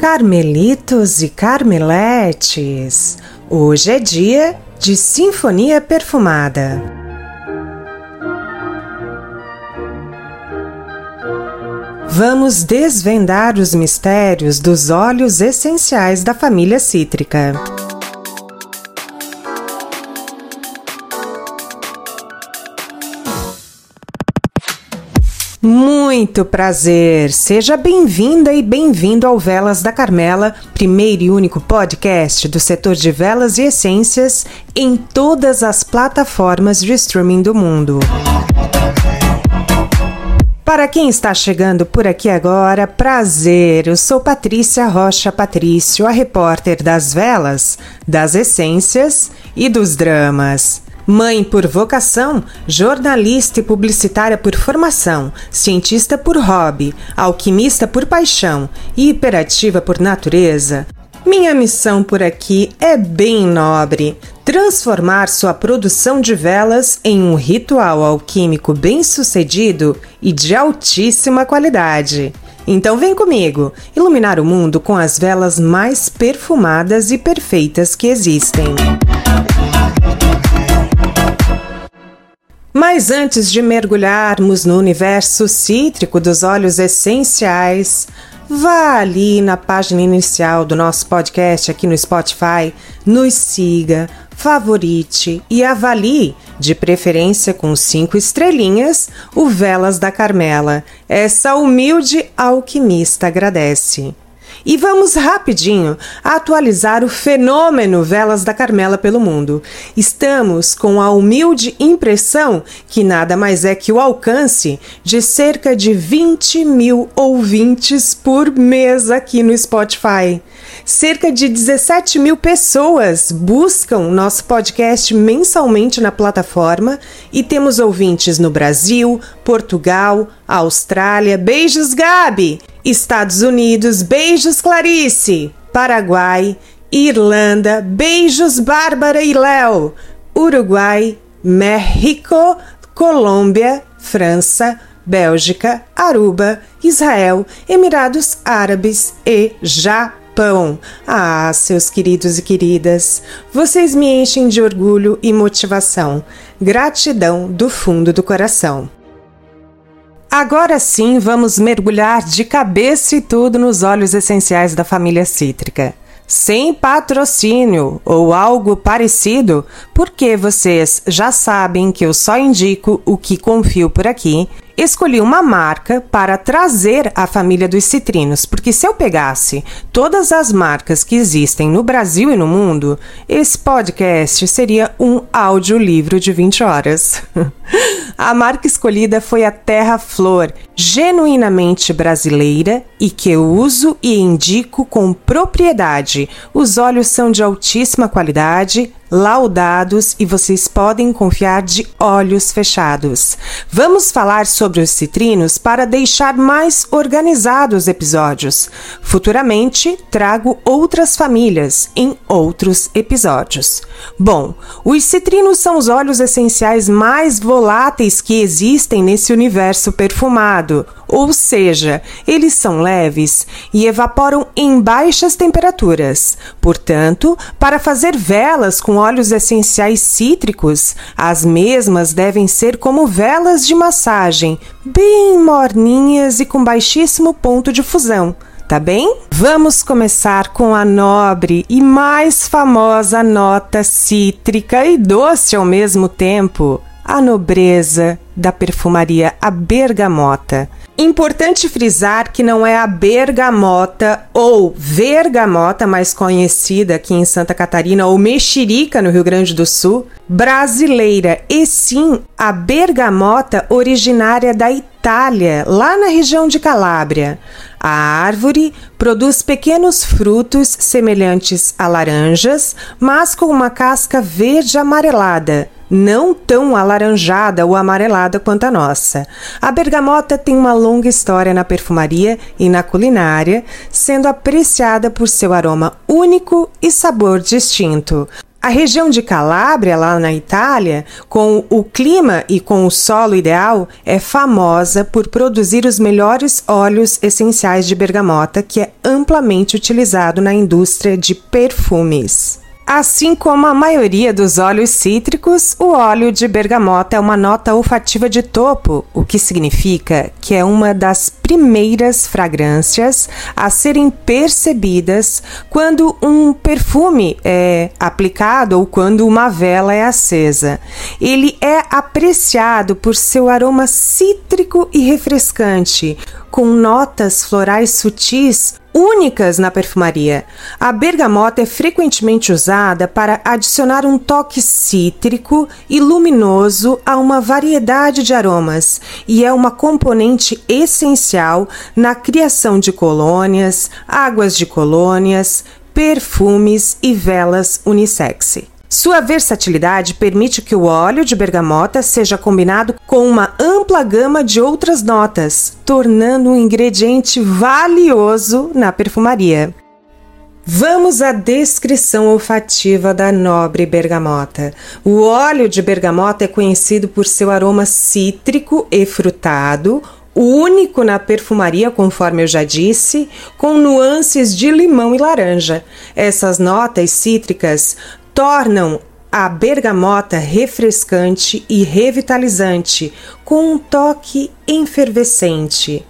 Carmelitos e Carmeletes, hoje é dia de Sinfonia Perfumada. Vamos desvendar os mistérios dos óleos essenciais da família cítrica. Muito prazer! Seja bem-vinda e bem-vindo ao Velas da Carmela, primeiro e único podcast do setor de velas e essências em todas as plataformas de streaming do mundo. Para quem está chegando por aqui agora, prazer! Eu sou Patrícia Rocha Patrício, a repórter das velas, das essências e dos dramas. Mãe por vocação, jornalista e publicitária por formação, cientista por hobby, alquimista por paixão e hiperativa por natureza, minha missão por aqui é bem nobre: transformar sua produção de velas em um ritual alquímico bem-sucedido e de altíssima qualidade. Então vem comigo iluminar o mundo com as velas mais perfumadas e perfeitas que existem. Mas antes de mergulharmos no universo cítrico dos óleos essenciais, vá ali na página inicial do nosso podcast aqui no Spotify, nos siga, favorite e avalie, de preferência com cinco estrelinhas, o Velas da Carmela. Essa humilde alquimista agradece. E vamos rapidinho atualizar o fenômeno Velas da Carmela pelo mundo. Estamos com a humilde impressão que nada mais é que o alcance de cerca de 20 mil ouvintes por mês aqui no Spotify. Cerca de 17 mil pessoas buscam nosso podcast mensalmente na plataforma e temos ouvintes no Brasil, Portugal, Austrália. Beijos, Gabi! Estados Unidos, beijos Clarice, Paraguai, Irlanda, beijos Bárbara e Léo, Uruguai, México, Colômbia, França, Bélgica, Aruba, Israel, Emirados Árabes e Japão. Ah, seus queridos e queridas, vocês me enchem de orgulho e motivação. Gratidão do fundo do coração. Agora sim, vamos mergulhar de cabeça e tudo nos óleos essenciais da família cítrica. Sem patrocínio ou algo parecido, porque vocês já sabem que eu só indico o que confio por aqui escolhi uma marca para trazer a família dos citrinos, porque se eu pegasse todas as marcas que existem no Brasil e no mundo, esse podcast seria um audiolivro de 20 horas. a marca escolhida foi a Terra Flor, genuinamente brasileira e que eu uso e indico com propriedade. Os óleos são de altíssima qualidade, laudados e vocês podem confiar de olhos fechados. Vamos falar sobre os citrinos para deixar mais organizados os episódios. Futuramente trago outras famílias em outros episódios. Bom, os citrinos são os óleos essenciais mais voláteis que existem nesse universo perfumado ou seja, eles são leves e evaporam em baixas temperaturas. Portanto, para fazer velas com óleos essenciais cítricos, as mesmas devem ser como velas de massagem, bem morninhas e com baixíssimo ponto de fusão tá bem? Vamos começar com a nobre e mais famosa nota cítrica e doce ao mesmo tempo, a nobreza da perfumaria a bergamota. Importante frisar que não é a bergamota ou vergamota, mais conhecida aqui em Santa Catarina, ou mexerica no Rio Grande do Sul, brasileira, e sim a bergamota originária da Itália, lá na região de Calábria. A árvore produz pequenos frutos semelhantes a laranjas, mas com uma casca verde amarelada não tão alaranjada ou amarelada quanto a nossa. A bergamota tem uma longa história na perfumaria e na culinária, sendo apreciada por seu aroma único e sabor distinto. A região de Calábria, lá na Itália, com o clima e com o solo ideal, é famosa por produzir os melhores óleos essenciais de bergamota, que é amplamente utilizado na indústria de perfumes. Assim como a maioria dos óleos cítricos, o óleo de bergamota é uma nota olfativa de topo, o que significa que é uma das primeiras fragrâncias a serem percebidas quando um perfume é aplicado ou quando uma vela é acesa. Ele é apreciado por seu aroma cítrico e refrescante, com notas florais sutis únicas na perfumaria. A bergamota é frequentemente usada para adicionar um toque cítrico e luminoso a uma variedade de aromas e é uma componente essencial na criação de colônias, águas de colônias, perfumes e velas unissex. Sua versatilidade permite que o óleo de bergamota seja combinado com uma ampla gama de outras notas, tornando um ingrediente valioso na perfumaria. Vamos à descrição olfativa da nobre bergamota. O óleo de bergamota é conhecido por seu aroma cítrico e frutado, único na perfumaria, conforme eu já disse, com nuances de limão e laranja. Essas notas cítricas tornam a bergamota refrescante e revitalizante, com um toque efervescente.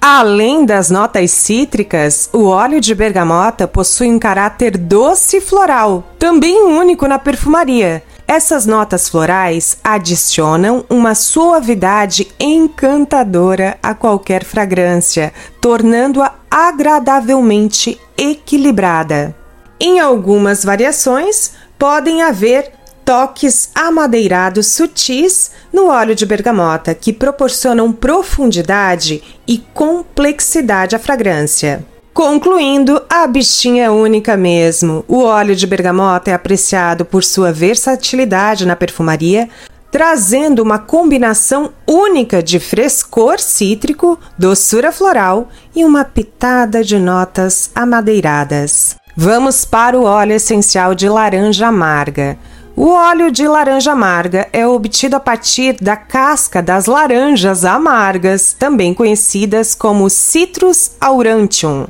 Além das notas cítricas, o óleo de bergamota possui um caráter doce e floral, também único na perfumaria. Essas notas florais adicionam uma suavidade encantadora a qualquer fragrância, tornando-a agradavelmente equilibrada. Em algumas variações, podem haver toques amadeirados sutis no óleo de bergamota que proporcionam profundidade e complexidade à fragrância. Concluindo, a bichinha é única mesmo. O óleo de bergamota é apreciado por sua versatilidade na perfumaria, trazendo uma combinação única de frescor cítrico, doçura floral e uma pitada de notas amadeiradas. Vamos para o óleo essencial de laranja amarga. O óleo de laranja amarga é obtido a partir da casca das laranjas amargas, também conhecidas como Citrus aurantium.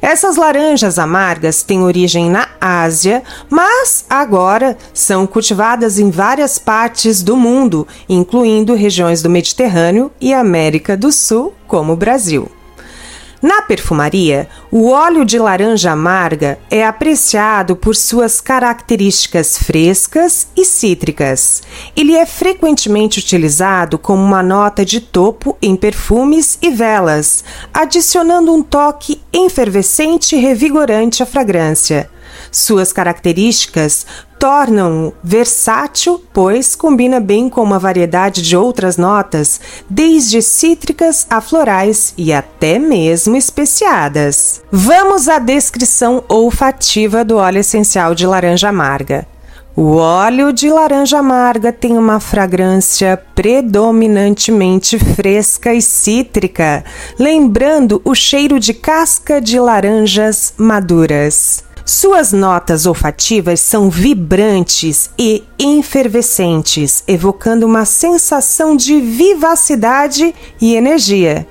Essas laranjas amargas têm origem na Ásia, mas agora são cultivadas em várias partes do mundo, incluindo regiões do Mediterrâneo e América do Sul, como o Brasil. Na perfumaria, o óleo de laranja amarga é apreciado por suas características frescas e cítricas. Ele é frequentemente utilizado como uma nota de topo em perfumes e velas, adicionando um toque efervescente e revigorante à fragrância. Suas características tornam versátil, pois combina bem com uma variedade de outras notas, desde cítricas a florais e até mesmo especiadas. Vamos à descrição olfativa do óleo essencial de laranja amarga. O óleo de laranja amarga tem uma fragrância predominantemente fresca e cítrica, lembrando o cheiro de casca de laranjas maduras. Suas notas olfativas são vibrantes e efervescentes, evocando uma sensação de vivacidade e energia.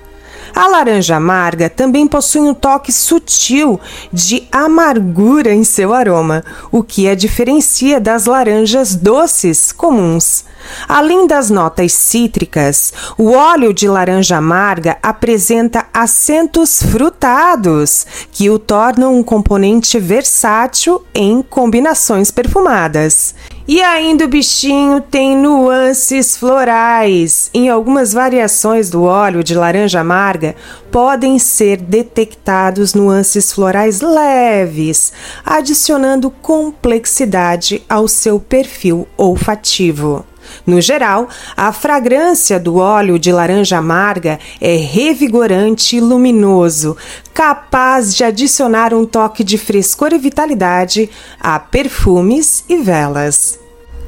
A laranja amarga também possui um toque sutil de amargura em seu aroma, o que a diferencia das laranjas doces comuns. Além das notas cítricas, o óleo de laranja amarga apresenta acentos frutados, que o tornam um componente versátil em combinações perfumadas. E ainda o bichinho tem nuances florais. Em algumas variações do óleo de laranja amarga, podem ser detectados nuances florais leves, adicionando complexidade ao seu perfil olfativo. No geral, a fragrância do óleo de laranja amarga é revigorante e luminoso, capaz de adicionar um toque de frescor e vitalidade a perfumes e velas.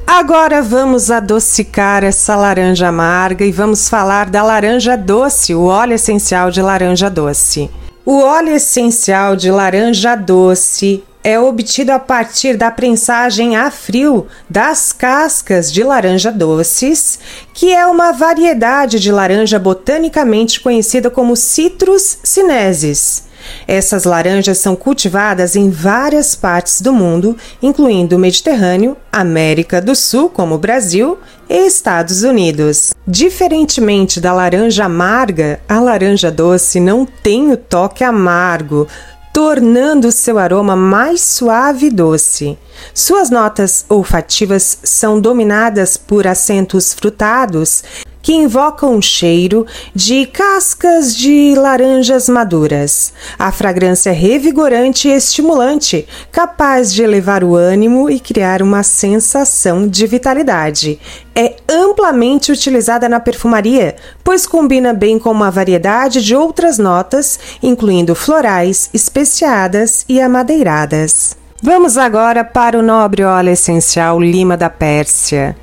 Agora vamos adocicar essa laranja amarga e vamos falar da laranja doce, o óleo essencial de laranja doce. O óleo essencial de laranja doce é obtido a partir da prensagem a frio das cascas de laranja doces, que é uma variedade de laranja botanicamente conhecida como Citrus sinensis. Essas laranjas são cultivadas em várias partes do mundo, incluindo o Mediterrâneo, América do Sul, como o Brasil, e Estados Unidos. Diferentemente da laranja amarga, a laranja doce não tem o toque amargo, tornando seu aroma mais suave e doce. Suas notas olfativas são dominadas por acentos frutados que invocam um cheiro de cascas de laranjas maduras. A fragrância é revigorante e estimulante, capaz de elevar o ânimo e criar uma sensação de vitalidade. É amplamente utilizada na perfumaria, pois combina bem com uma variedade de outras notas, incluindo florais, especiadas e amadeiradas. Vamos agora para o nobre óleo essencial Lima da Pérsia.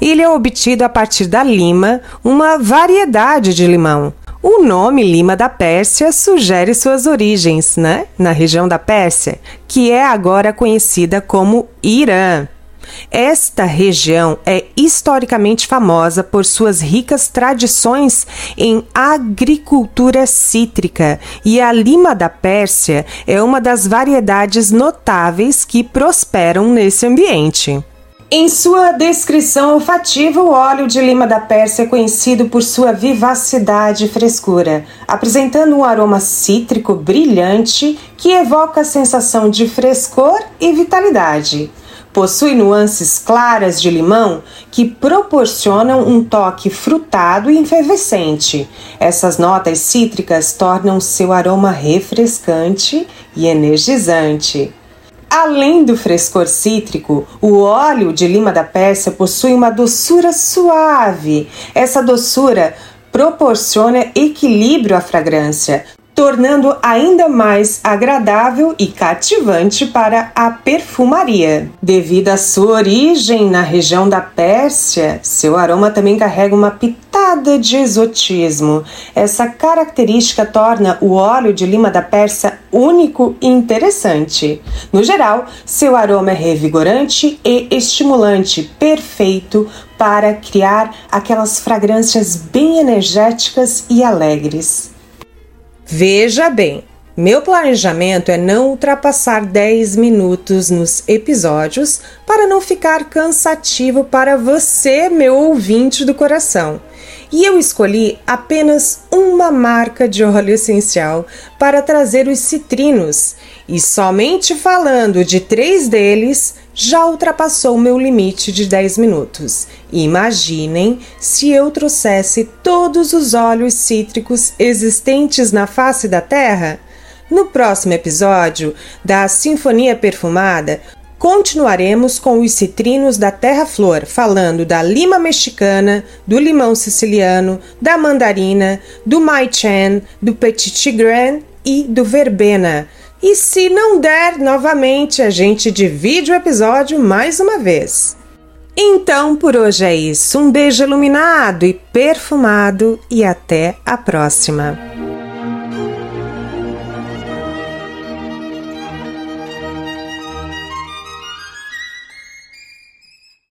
Ele é obtido a partir da lima, uma variedade de limão. O nome Lima da Pérsia sugere suas origens, né? Na região da Pérsia, que é agora conhecida como Irã. Esta região é historicamente famosa por suas ricas tradições em agricultura cítrica, e a lima da Pérsia é uma das variedades notáveis que prosperam nesse ambiente. Em sua descrição olfativa, o óleo de lima da Pérsia é conhecido por sua vivacidade e frescura, apresentando um aroma cítrico brilhante que evoca a sensação de frescor e vitalidade. Possui nuances claras de limão que proporcionam um toque frutado e efervescente. Essas notas cítricas tornam seu aroma refrescante e energizante. Além do frescor cítrico, o óleo de lima da Pérsia possui uma doçura suave. Essa doçura proporciona equilíbrio à fragrância, tornando ainda mais agradável e cativante para a perfumaria. Devido à sua origem na região da Pérsia, seu aroma também carrega uma pitada de exotismo. Essa característica torna o óleo de lima da Pérsia único e interessante. No geral, seu aroma é revigorante e estimulante, perfeito para criar aquelas fragrâncias bem energéticas e alegres. Veja bem, meu planejamento é não ultrapassar 10 minutos nos episódios para não ficar cansativo para você, meu ouvinte do coração. E eu escolhi apenas uma marca de óleo essencial para trazer os citrinos, e somente falando de três deles já ultrapassou meu limite de 10 minutos. Imaginem se eu trouxesse todos os óleos cítricos existentes na face da Terra. No próximo episódio da Sinfonia Perfumada, continuaremos com os citrinos da terra-flor, falando da lima mexicana, do limão siciliano, da mandarina, do mai chen, do petit tigran e do verbena. E se não der, novamente a gente divide o episódio mais uma vez. Então por hoje é isso. Um beijo iluminado e perfumado e até a próxima.